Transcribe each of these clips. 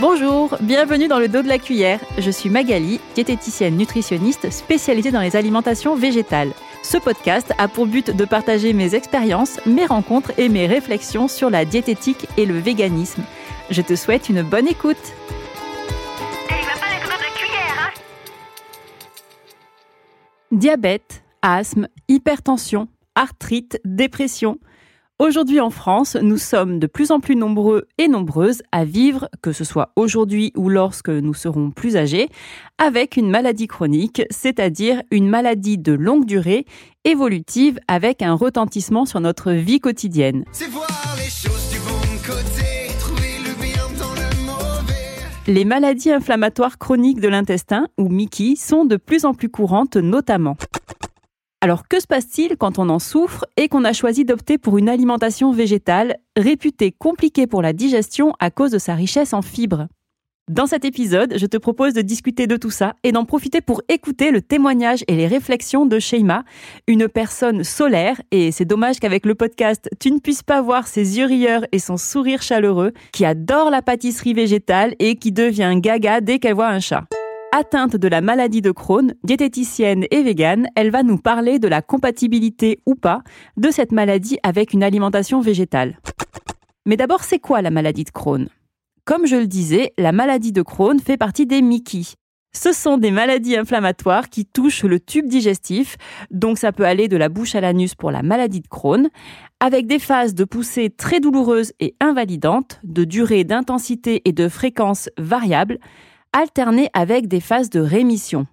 Bonjour, bienvenue dans le dos de la cuillère. Je suis Magali, diététicienne nutritionniste spécialisée dans les alimentations végétales. Ce podcast a pour but de partager mes expériences, mes rencontres et mes réflexions sur la diététique et le véganisme. Je te souhaite une bonne écoute. Diabète, asthme, hypertension, arthrite, dépression. Aujourd'hui en France, nous sommes de plus en plus nombreux et nombreuses à vivre, que ce soit aujourd'hui ou lorsque nous serons plus âgés, avec une maladie chronique, c'est-à-dire une maladie de longue durée, évolutive, avec un retentissement sur notre vie quotidienne. Les maladies inflammatoires chroniques de l'intestin, ou MICI, sont de plus en plus courantes notamment. Alors que se passe-t-il quand on en souffre et qu'on a choisi d'opter pour une alimentation végétale réputée compliquée pour la digestion à cause de sa richesse en fibres? Dans cet épisode, je te propose de discuter de tout ça et d'en profiter pour écouter le témoignage et les réflexions de Sheima, une personne solaire, et c'est dommage qu'avec le podcast, tu ne puisses pas voir ses yeux rieurs et son sourire chaleureux, qui adore la pâtisserie végétale et qui devient gaga dès qu'elle voit un chat. Atteinte de la maladie de Crohn, diététicienne et végane, elle va nous parler de la compatibilité ou pas de cette maladie avec une alimentation végétale. Mais d'abord, c'est quoi la maladie de Crohn? Comme je le disais, la maladie de Crohn fait partie des Mickey. Ce sont des maladies inflammatoires qui touchent le tube digestif, donc ça peut aller de la bouche à l'anus pour la maladie de Crohn, avec des phases de poussée très douloureuses et invalidantes, de durée, d'intensité et de fréquence variables, alternées avec des phases de rémission.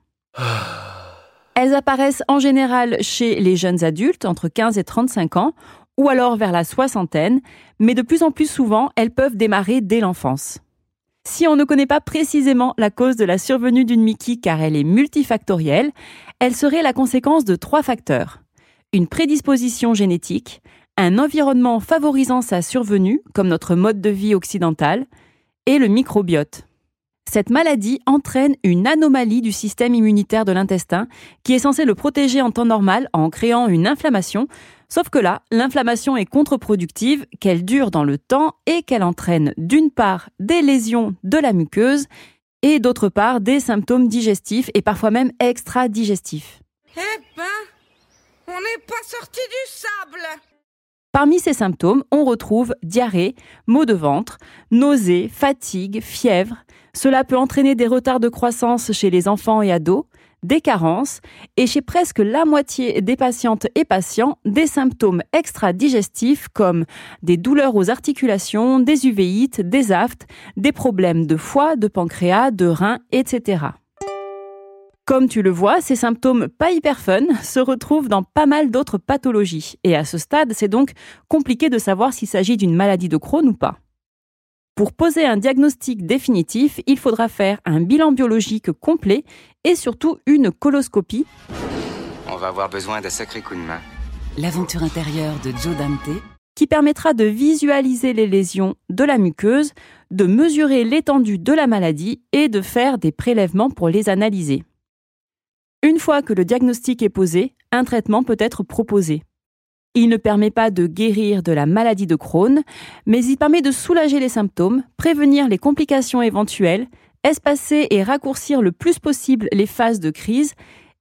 Elles apparaissent en général chez les jeunes adultes entre 15 et 35 ans ou alors vers la soixantaine, mais de plus en plus souvent, elles peuvent démarrer dès l'enfance. Si on ne connaît pas précisément la cause de la survenue d'une Mickey car elle est multifactorielle, elle serait la conséquence de trois facteurs. Une prédisposition génétique, un environnement favorisant sa survenue, comme notre mode de vie occidental, et le microbiote. Cette maladie entraîne une anomalie du système immunitaire de l'intestin qui est censé le protéger en temps normal en créant une inflammation, sauf que là, l'inflammation est contre-productive, qu'elle dure dans le temps et qu'elle entraîne d'une part des lésions de la muqueuse et d'autre part des symptômes digestifs et parfois même extra-digestifs. Eh ben, on n'est pas sorti du sable Parmi ces symptômes, on retrouve diarrhée, maux de ventre, nausées, fatigue, fièvre, cela peut entraîner des retards de croissance chez les enfants et ados, des carences et chez presque la moitié des patientes et patients, des symptômes extra-digestifs comme des douleurs aux articulations, des uvéites, des aftes, des problèmes de foie, de pancréas, de reins, etc. Comme tu le vois, ces symptômes pas hyper fun se retrouvent dans pas mal d'autres pathologies. Et à ce stade, c'est donc compliqué de savoir s'il s'agit d'une maladie de Crohn ou pas. Pour poser un diagnostic définitif, il faudra faire un bilan biologique complet et surtout une coloscopie. On va avoir besoin d'un sacré coup de main. L'aventure intérieure de Joe Dante qui permettra de visualiser les lésions de la muqueuse, de mesurer l'étendue de la maladie et de faire des prélèvements pour les analyser. Une fois que le diagnostic est posé, un traitement peut être proposé. Il ne permet pas de guérir de la maladie de Crohn, mais il permet de soulager les symptômes, prévenir les complications éventuelles, espacer et raccourcir le plus possible les phases de crise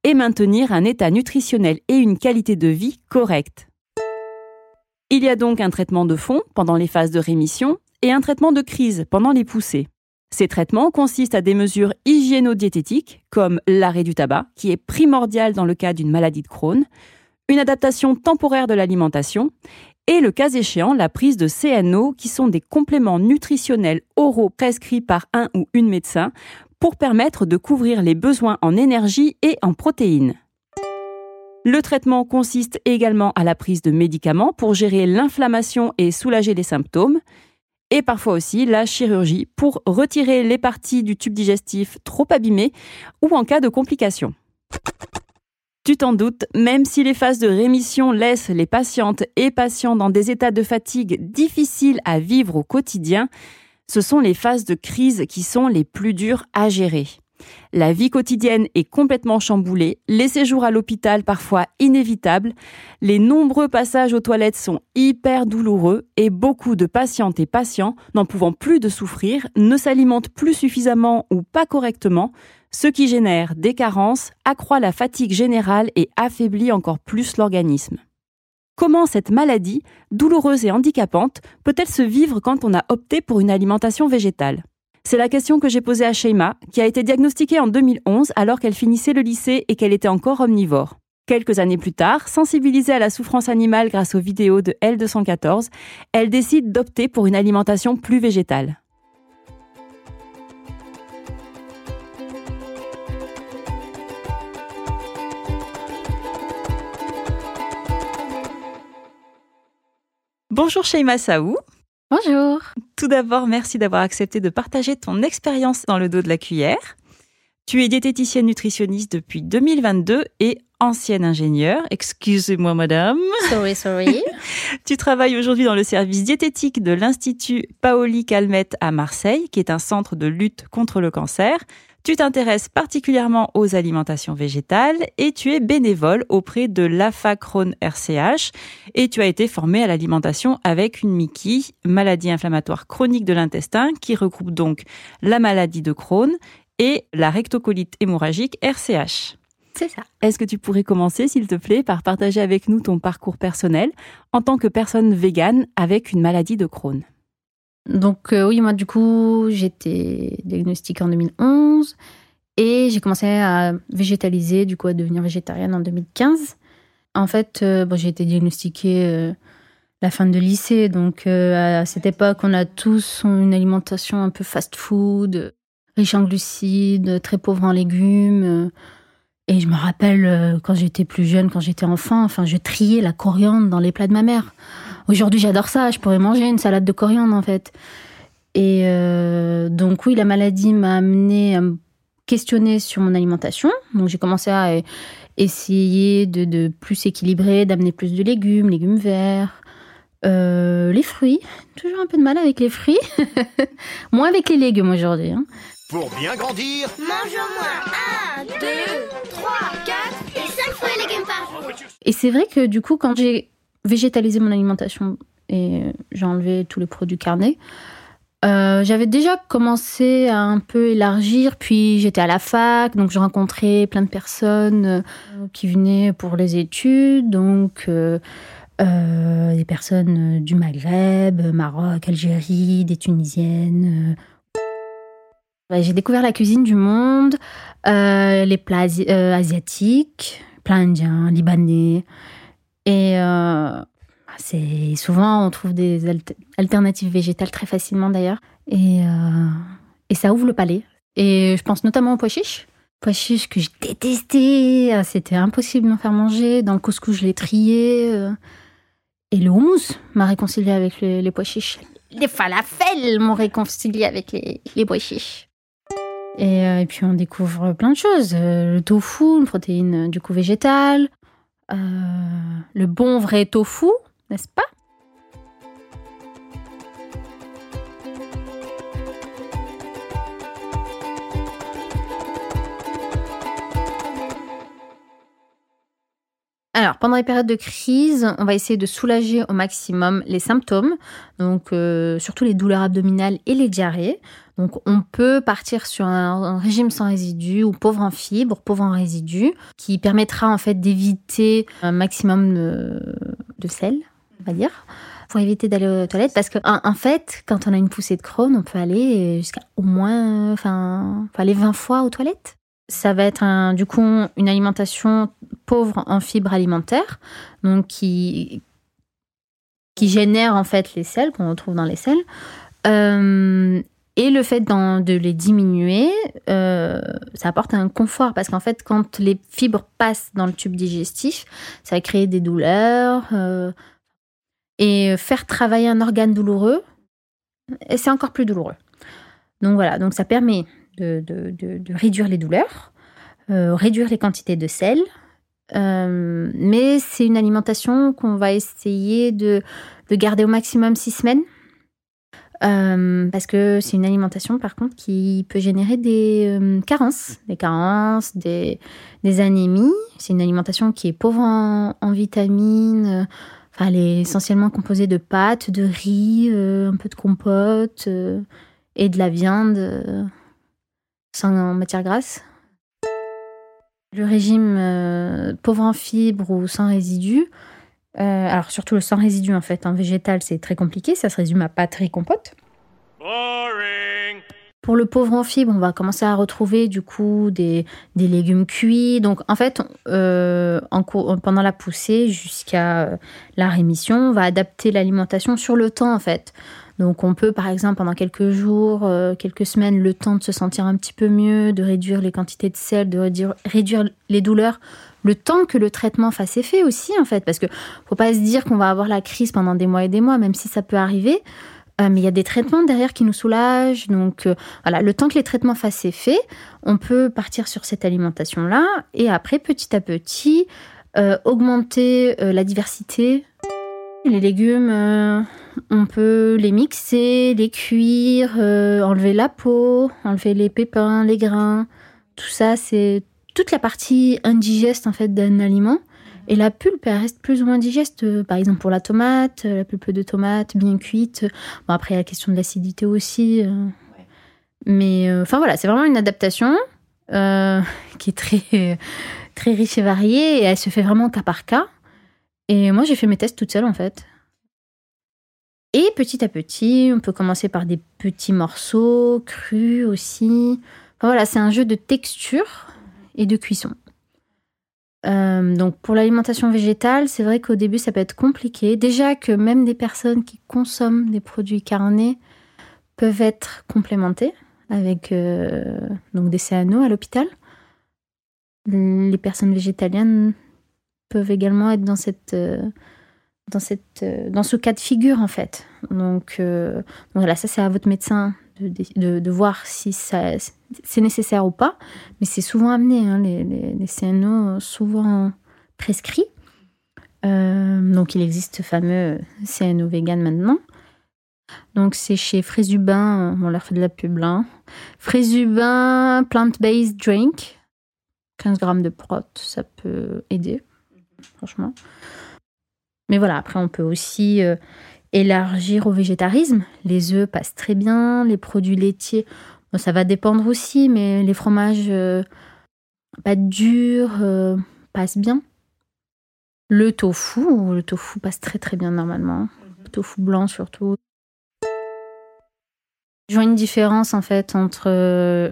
et maintenir un état nutritionnel et une qualité de vie correcte. Il y a donc un traitement de fond pendant les phases de rémission et un traitement de crise pendant les poussées. Ces traitements consistent à des mesures hygiéno-diététiques comme l'arrêt du tabac, qui est primordial dans le cas d'une maladie de Crohn, une adaptation temporaire de l'alimentation et le cas échéant la prise de CNO qui sont des compléments nutritionnels oraux prescrits par un ou une médecin pour permettre de couvrir les besoins en énergie et en protéines. Le traitement consiste également à la prise de médicaments pour gérer l'inflammation et soulager les symptômes, et parfois aussi la chirurgie pour retirer les parties du tube digestif trop abîmées ou en cas de complications. Tu t'en doutes, même si les phases de rémission laissent les patientes et patients dans des états de fatigue difficiles à vivre au quotidien, ce sont les phases de crise qui sont les plus dures à gérer. La vie quotidienne est complètement chamboulée, les séjours à l'hôpital parfois inévitables, les nombreux passages aux toilettes sont hyper douloureux et beaucoup de patientes et patients, n'en pouvant plus de souffrir, ne s'alimentent plus suffisamment ou pas correctement, ce qui génère des carences, accroît la fatigue générale et affaiblit encore plus l'organisme. Comment cette maladie, douloureuse et handicapante, peut-elle se vivre quand on a opté pour une alimentation végétale? C'est la question que j'ai posée à Sheima, qui a été diagnostiquée en 2011 alors qu'elle finissait le lycée et qu'elle était encore omnivore. Quelques années plus tard, sensibilisée à la souffrance animale grâce aux vidéos de L214, elle décide d'opter pour une alimentation plus végétale. Bonjour Sheima Saou. Bonjour. Tout d'abord, merci d'avoir accepté de partager ton expérience dans le dos de la cuillère. Tu es diététicienne nutritionniste depuis 2022 et ancienne ingénieure. Excusez-moi, madame. Sorry, sorry. tu travailles aujourd'hui dans le service diététique de l'Institut Paoli Calmette à Marseille, qui est un centre de lutte contre le cancer. Tu t'intéresses particulièrement aux alimentations végétales et tu es bénévole auprès de l'AFA Crohn RCH et tu as été formé à l'alimentation avec une MICI, maladie inflammatoire chronique de l'intestin, qui regroupe donc la maladie de Crohn et la rectocolite hémorragique RCH. C'est ça. Est-ce que tu pourrais commencer, s'il te plaît, par partager avec nous ton parcours personnel en tant que personne végane avec une maladie de Crohn? Donc euh, oui, moi du coup, j'étais diagnostiquée en 2011 et j'ai commencé à végétaliser, du coup à devenir végétarienne en 2015. En fait, euh, bon, j'ai été diagnostiquée euh, la fin de lycée, donc à cette époque, on a tous une alimentation un peu fast-food, riche en glucides, très pauvre en légumes. Et je me rappelle quand j'étais plus jeune, quand j'étais enfant, enfin, je triais la coriandre dans les plats de ma mère. Aujourd'hui, j'adore ça. Je pourrais manger une salade de coriandre, en fait. Et euh, donc, oui, la maladie m'a amené à me questionner sur mon alimentation. Donc, j'ai commencé à essayer de, plus équilibrer, d'amener plus de légumes, légumes verts. Euh, les fruits, toujours un peu de mal avec les fruits, moins avec les légumes aujourd'hui. Hein. Pour bien grandir, mange au moins 1, 2, 3, 4 et 5 fruits et légumes par jour. Et c'est vrai que du coup, quand j'ai végétaliser mon alimentation et j'ai enlevé tous les produits carnés. Euh, j'avais déjà commencé à un peu élargir, puis j'étais à la fac, donc je rencontrais plein de personnes euh, qui venaient pour les études, donc euh, des personnes du Maghreb, Maroc, Algérie, des Tunisiennes. J'ai découvert la cuisine du monde, les plats asiatiques, plats indiens, libanais. Et euh, c'est souvent, on trouve des alternatives végétales très facilement d'ailleurs. Et, euh, et ça ouvre le palais. Et je pense notamment aux pois chiches. Pois chiches que je détestais. Ah, c'était impossible d'en faire manger. Dans le couscous, je l'ai trié. Euh. Et le houmous m'a réconcilié avec les, pois chiches. Les falafels m'ont réconcilié avec les, les pois chiches. Et, et, puis on découvre plein de choses. Le tofu, une protéine du coup végétale. Euh, le bon vrai tofu, n'est-ce pas? Alors, pendant les périodes de crise, on va essayer de soulager au maximum les symptômes, donc euh, surtout les douleurs abdominales et les diarrhées. Donc, on peut partir sur un, régime sans résidus ou pauvre en fibres, pauvre en résidus, qui permettra en fait d'éviter un maximum de, sel, on va dire pour éviter d'aller aux toilettes parce que en, fait quand on a une poussée de Crohn on peut aller jusqu'à au moins enfin aller 20 fois aux toilettes ça va être un, du coup une alimentation pauvre en fibres alimentaires, donc qui, qui génère en fait les sels qu'on retrouve dans les sels. Euh, et le fait de les diminuer, euh, ça apporte un confort parce qu'en fait, quand les fibres passent dans le tube digestif, ça va créer des douleurs. Euh, et faire travailler un organe douloureux, c'est encore plus douloureux. Donc voilà, donc ça permet de, de, réduire les douleurs, réduire les quantités de sel. Euh, mais c'est une alimentation qu'on va essayer de, garder au maximum six semaines. Euh, parce que c'est une alimentation, par contre, qui peut générer des euh, carences, des carences, des, des anémies. C'est une alimentation qui est pauvre en, en vitamines. Enfin, elle est essentiellement composée de pâtes, de riz, un peu de compote et de la viande sans matière grasse. Le régime euh, pauvre en fibres ou sans résidus, euh, alors surtout le sans résidus en fait, en végétal c'est très compliqué, ça se résume à pâtes, riz, compote. Pour le pauvre en fibres, on va commencer à retrouver du coup des, des légumes cuits. Donc en fait, euh, en cours- pendant la poussée jusqu'à la rémission, on va adapter l'alimentation sur le temps en fait. Donc on peut par exemple pendant quelques jours, euh, quelques semaines, le temps de se sentir un petit peu mieux, de réduire les quantités de sel, de réduire, les douleurs, le temps que le traitement fasse effet aussi en fait. Parce que faut pas se dire qu'on va avoir la crise pendant des mois et des mois, même si ça peut arriver. Euh, mais il y a des traitements derrière qui nous soulagent. Donc euh, voilà, le temps que les traitements fassent effet, on peut partir sur cette alimentation-là. Et après, petit à petit, augmenter la diversité. Les légumes, on peut les mixer, les cuire, euh, enlever la peau, enlever les pépins, les grains. Tout ça, c'est toute la partie indigeste en fait d'un aliment. Et la pulpe, elle reste plus ou moins digeste. Par exemple, pour la tomate, la pulpe de tomate bien cuite. Bon, après, il y a la question de l'acidité aussi. euh. Mais euh, enfin voilà, c'est vraiment une adaptation qui est très, très riche et variée. Et elle se fait vraiment cas par cas. Et moi, j'ai fait mes tests toute seule, en fait. Et petit à petit, on peut commencer par des petits morceaux, crus aussi. Enfin, voilà, c'est un jeu de texture et de cuisson. Euh, donc pour l'alimentation végétale, c'est vrai qu'au début ça peut être compliqué. Déjà que même des personnes qui consomment des produits carnés peuvent être complémentées avec euh, donc des CANO à l'hôpital. Les personnes végétaliennes peuvent également être dans cette euh, dans cette euh, dans ce cas de figure en fait. Donc, euh, voilà, ça c'est à votre médecin de, de, voir si c'est nécessaire ou pas. Mais c'est souvent amené, hein, les, les, les CNO, souvent prescrits. Euh, donc il existe ce fameux CNO vegan maintenant. Donc c'est chez Frézubin, on leur fait de la pub là. Frézubin Plant-Based Drink. 15 grammes de prot, ça peut aider, franchement. Mais voilà, après on peut aussi euh, élargir au végétarisme. Les œufs passent très bien, les produits laitiers, bon, ça va dépendre aussi, mais les fromages euh, pas durs euh, passent bien. Le tofu, le tofu passe très très bien normalement. Le tofu blanc surtout. Je vois une différence en fait entre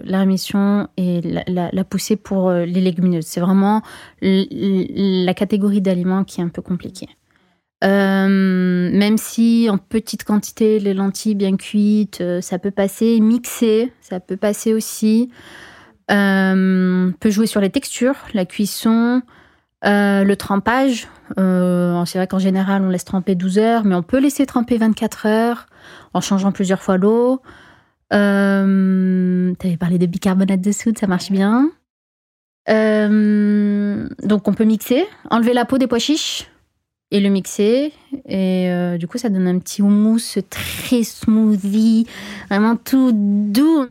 la rémission et la, la- la poussée pour les légumineuses. C'est vraiment la catégorie d'aliments qui est un peu compliquée. Euh, même si en petite quantité, les lentilles bien cuites, euh, ça peut passer. Mixées, ça peut passer aussi. Euh, peut jouer sur les textures, la cuisson, euh, le trempage. C'est vrai qu'en général, on laisse tremper 12 heures, mais on peut laisser tremper 24 heures en changeant plusieurs fois l'eau. Tu avais parlé de bicarbonate de soude, ça marche bien. Donc on peut mixer, enlever la peau des pois chiches et le mixer. Et euh, du coup, ça donne un petit houmous très smoothie, vraiment tout doux.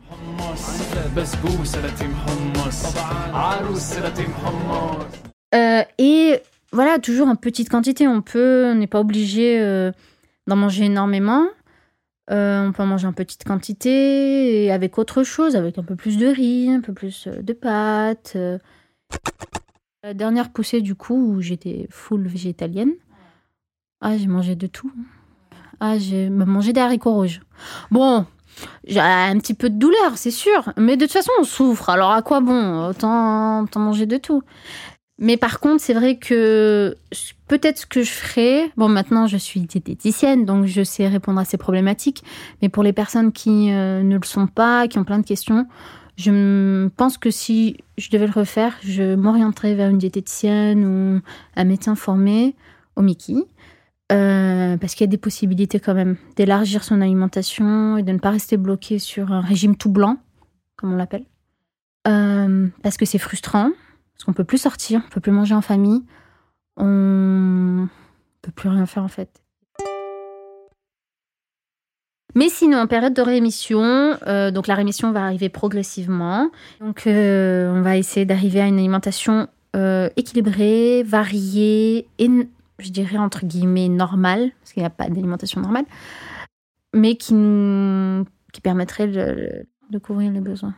Euh, et voilà, toujours en petite quantité. On peut, on n'est pas obligé euh, d'en manger énormément. On peut en manger en petite quantité avec autre chose, avec un peu plus de riz, un peu plus de pâtes. La dernière poussée, du coup, où j'étais full végétalienne, ah, j'ai mangé de tout. Ah, j'ai mangé des haricots rouges. Bon, j'ai un petit peu de douleur, c'est sûr. Mais de toute façon, on souffre. Alors à quoi bon? Autant, manger de tout. Mais par contre, c'est vrai que peut-être ce que je ferais, bon maintenant je suis diététicienne, donc je sais répondre à ces problématiques, mais pour les personnes qui euh, ne le sont pas, qui ont plein de questions, je pense que si je devais le refaire, je m'orienterais vers une diététicienne ou un médecin formé au Mickey. Euh, parce qu'il y a des possibilités quand même d'élargir son alimentation et de ne pas rester bloqué sur un régime tout blanc, comme on l'appelle. Euh, parce que c'est frustrant, parce qu'on peut plus sortir, on peut plus manger en famille, on peut plus rien faire en fait. Mais sinon, en période de rémission, euh, donc la rémission va arriver progressivement. Donc, on va essayer d'arriver à une alimentation équilibrée, variée et, je dirais, entre guillemets, normale, parce qu'il n'y a pas d'alimentation normale, mais qui nous qui permettrait de, couvrir les besoins.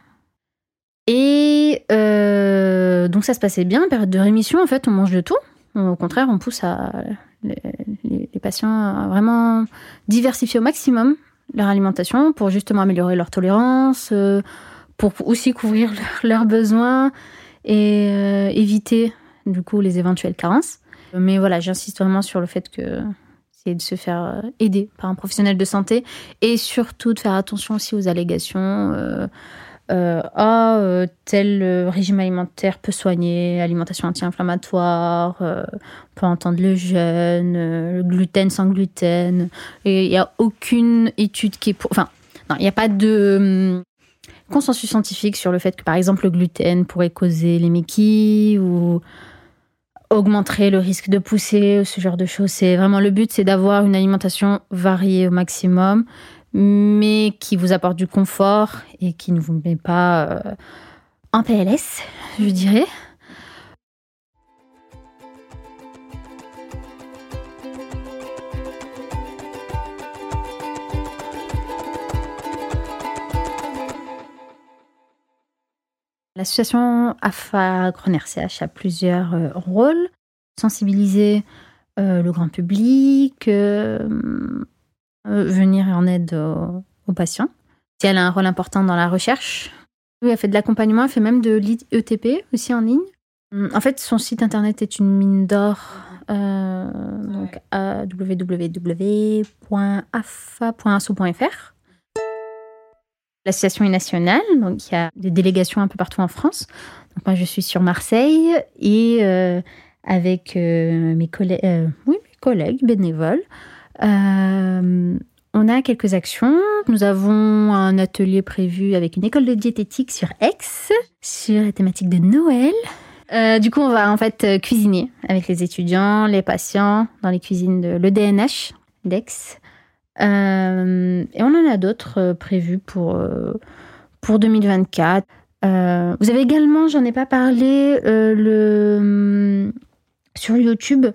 Et euh, donc ça se passait bien, période de rémission, en fait, on mange de tout. Au contraire, on pousse les, patients à vraiment diversifier au maximum leur alimentation pour justement améliorer leur tolérance, euh, pour aussi couvrir leurs leurs besoins et euh, éviter du coup les éventuelles carences. Mais voilà, j'insiste vraiment sur le fait que c'est de se faire euh, aider par un professionnel de santé et surtout de faire attention aussi aux allégations. euh, euh, ah, tel régime alimentaire peut soigner, alimentation anti-inflammatoire, on peut entendre le jeûne, gluten sans gluten. Et il n'y a aucune étude qui est pour. Enfin, non, il n'y a pas de hum, consensus scientifique sur le fait que, par exemple, le gluten pourrait causer les Mickey ou augmenterait le risque de pousser, ou ce genre de choses. C'est vraiment le but, c'est d'avoir une alimentation variée au maximum, mais qui vous apporte du confort et qui ne vous met pas euh, en PLS, je dirais. L'association AFA Groner CH a plusieurs euh, rôles. Sensibiliser euh, le grand public, euh, venir en aide aux, aux patients. Si elle a un rôle important dans la recherche. Oui, elle fait de l'accompagnement, elle fait même de l'IETP aussi en ligne. Hum, En fait, son site internet est une mine d'or. donc à www.afa.asso.fr. L'association est nationale, donc il y a des délégations un peu partout en France. Moi, je suis sur Marseille et euh, avec euh, mes, collègues, euh, mes collègues bénévoles, on a quelques actions. Nous avons un atelier prévu avec une école de diététique sur Aix, sur la thématique de Noël. Du coup, on va en fait cuisiner avec les étudiants, les patients, dans les cuisines de l'EDNH d'Aix. Euh, et on en a d'autres euh, prévus pour, euh, pour 2024. Euh, vous avez également, j'en ai pas parlé, le, hum, sur YouTube,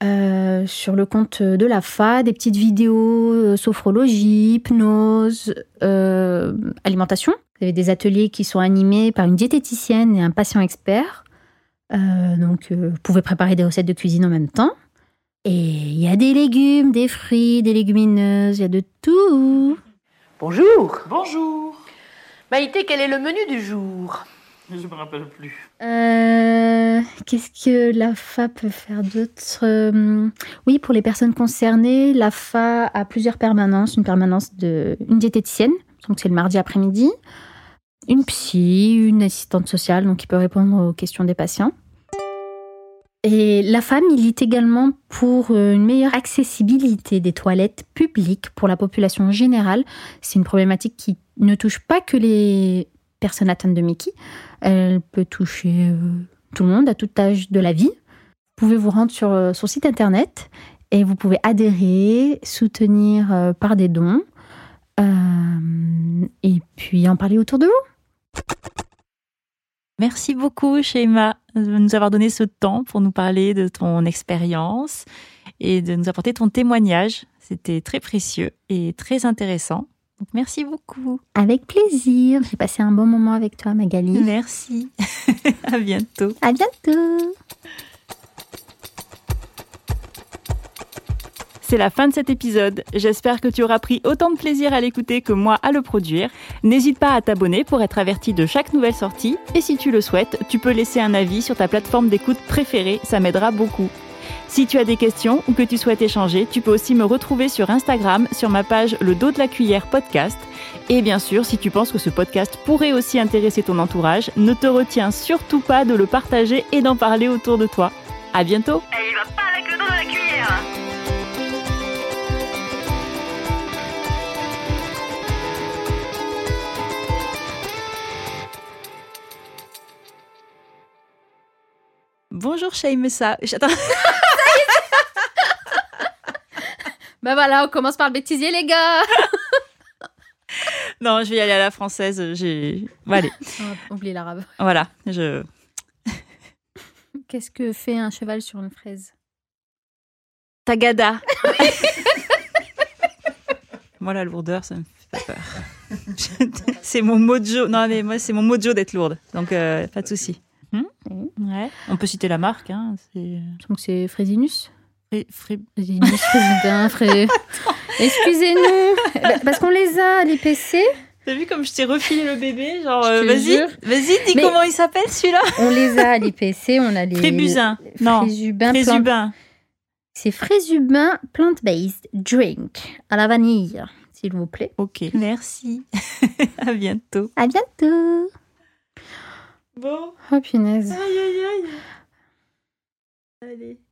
sur le compte de la FA, des petites vidéos sophrologie, hypnose, alimentation. Vous avez des ateliers qui sont animés par une diététicienne et un patient expert. Donc, vous pouvez préparer des recettes de cuisine en même temps. Et il y a des légumes, des fruits, des légumineuses, il y a de tout. Bonjour. Bonjour. Maïté, quel est le menu du jour? Je me rappelle plus. Euh, Qu'est-ce que l'AFA peut faire d'autre? Euh, Oui, pour les personnes concernées, l'AFA a plusieurs permanences. Une permanence de une diététicienne, donc c'est le mardi après-midi, une psy, une assistante sociale, donc qui peut répondre aux questions des patients. Et l'AFA milite également pour euh, une meilleure accessibilité des toilettes publiques pour la population générale. C'est une problématique qui ne touche pas que les personnes atteintes de Mickey. Elle peut toucher euh, tout le monde à tout âge de la vie. Vous pouvez vous rendre sur euh, son site internet et vous pouvez adhérer, soutenir par des dons et puis en parler autour de vous. Merci beaucoup, Shema, de nous avoir donné ce temps pour nous parler de ton expérience et de nous apporter ton témoignage. C'était très précieux et très intéressant. Donc, merci beaucoup. Avec plaisir. J'ai passé un bon moment avec toi, Magali. Merci. à bientôt. À bientôt. C'est la fin de cet épisode. J'espère que tu auras pris autant de plaisir à l'écouter que moi à le produire. N'hésite pas à t'abonner pour être averti de chaque nouvelle sortie. Et si tu le souhaites, tu peux laisser un avis sur ta plateforme d'écoute préférée, ça m'aidera beaucoup. Si tu as des questions ou que tu souhaites échanger, tu peux aussi me retrouver sur Instagram sur ma page Le dos de la cuillère podcast. Et bien sûr, si tu penses que ce podcast pourrait aussi intéresser ton entourage, ne te retiens surtout pas de le partager et d'en parler autour de toi. À bientôt! Bonjour Shaimessa. J'attends. Bah voilà, on commence par le bêtisier, les gars. Non, je vais y aller à la française. J'ai. Bon, allez, oublier l'arabe. voilà. Je. Qu'est-ce que fait un cheval sur une fraise? Tagada. moi, la lourdeur, ça me fait pas peur. c'est mon mojo. Non, mais moi, c'est mon mojo d'être lourde. Donc, euh, pas de souci. Hmm ouais. On peut citer la marque. Hein. C'est. Donc c'est Frésinus Fré- Fré- Frésinus, Frésidin, Fré... Excusez-nous Bah, Parce qu'on les a à l'IPC, T'as vu comme je t'ai refilé le bébé Genre, Je euh, vas-y, vas-y, dis Mais- comment il s'appelle celui-là on les a à l'IPC, on a les... Frébusin. Non, Frésubin, plant- Frésubin. C'est Frésubin Plant-Based Drink à la vanille, s'il vous plaît. Ok, merci. à bientôt. À bientôt Bon, Oh punaise aïe aïe aïe. Allez.